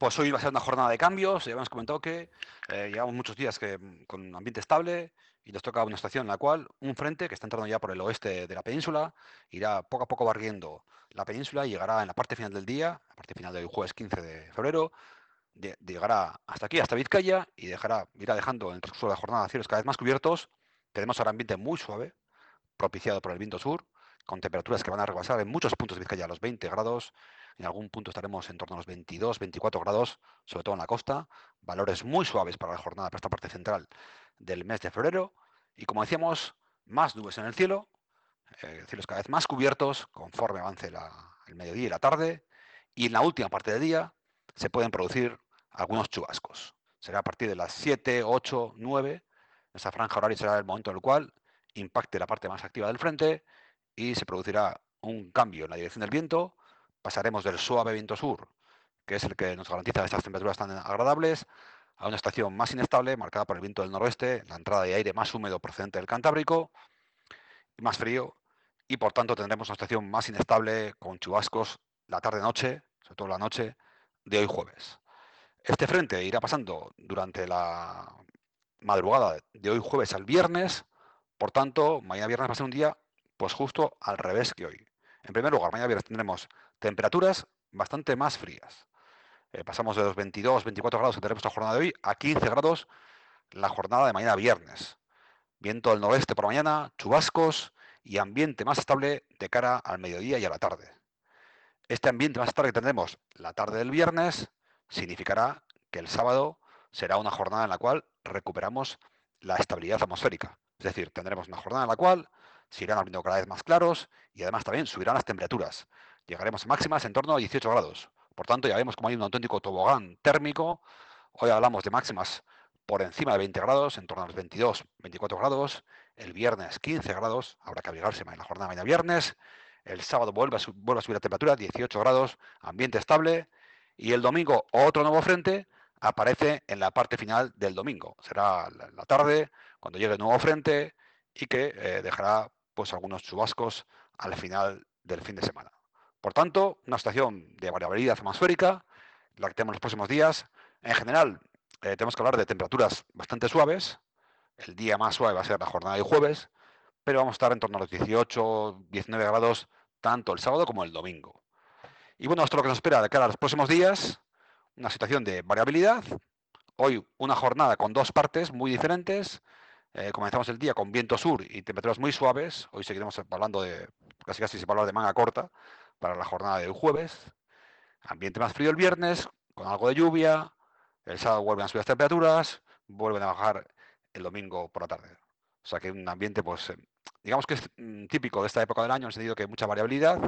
Pues hoy va a ser una jornada de cambios. Ya hemos comentado que eh, llevamos muchos días que, mm, con ambiente estable y nos toca una estación en la cual un frente que está entrando ya por el oeste de la península irá poco a poco barriendo la península y llegará en la parte final del día, la parte final del jueves 15 de febrero, llegará hasta aquí, hasta Vizcaya y dejará, irá dejando en el transcurso de la jornada cielos cada vez más cubiertos. Tenemos ahora ambiente muy suave, propiciado por el viento sur, con temperaturas que van a rebasar en muchos puntos de Vizcaya los 20 grados. En algún punto estaremos en torno a los 22, 24 grados, sobre todo en la costa. Valores muy suaves para la jornada, para esta parte central del mes de febrero. Y como decíamos, más nubes en el cielo, eh, cielos cada vez más cubiertos conforme avance el mediodía y la tarde. Y en la última parte del día se pueden producir algunos chubascos. Será a partir de las 7, 8, 9. Esa franja horaria será el momento en el cual impacte la parte más activa del frente y se producirá un cambio en la dirección del viento. Pasaremos del suave viento sur, que es el que nos garantiza estas temperaturas tan agradables, a una estación más inestable, marcada por el viento del noroeste, la entrada de aire más húmedo procedente del Cantábrico, más frío, y por tanto tendremos una estación más inestable con chubascos la tarde-noche, sobre todo la noche, de hoy jueves. Este frente irá pasando durante la madrugada de hoy jueves al viernes, por tanto, mañana viernes va a ser un día pues justo al revés que hoy. En primer lugar, mañana viernes tendremos temperaturas bastante más frías. Eh, pasamos de los 22, 24 grados que tenemos la jornada de hoy a 15 grados la jornada de mañana viernes. Viento del noroeste por mañana, chubascos y ambiente más estable de cara al mediodía y a la tarde. Este ambiente más estable que tendremos la tarde del viernes significará que el sábado será una jornada en la cual recuperamos la estabilidad atmosférica. Es decir, tendremos una jornada en la cual se irán abriendo cada vez más claros y además también subirán las temperaturas. Llegaremos a máximas en torno a 18 grados. Por tanto, ya vemos como hay un auténtico tobogán térmico. Hoy hablamos de máximas por encima de 20 grados, en torno a los 22, 24 grados. El viernes 15 grados, habrá que abrigarse en la jornada de mañana viernes. El sábado vuelve a, vuelve a subir la temperatura, 18 grados, ambiente estable. Y el domingo otro nuevo frente aparece en la parte final del domingo. Será la tarde, cuando llegue el nuevo frente y que eh, dejará pues algunos chubascos al final del fin de semana. Por tanto, una situación de variabilidad atmosférica, la que tenemos los próximos días. En general, eh, tenemos que hablar de temperaturas bastante suaves. El día más suave va a ser la jornada de jueves, pero vamos a estar en torno a los 18, 19 grados tanto el sábado como el domingo. Y bueno, esto es lo que nos espera de cara a los próximos días, una situación de variabilidad. Hoy una jornada con dos partes muy diferentes. Eh, comenzamos el día con viento sur y temperaturas muy suaves. Hoy seguiremos hablando de, casi casi se hablar de manga corta para la jornada del jueves. Ambiente más frío el viernes, con algo de lluvia. El sábado vuelven a subir las temperaturas, vuelven a bajar el domingo por la tarde. O sea que un ambiente, pues, eh, digamos que es mm, típico de esta época del año, en el sentido que hay mucha variabilidad,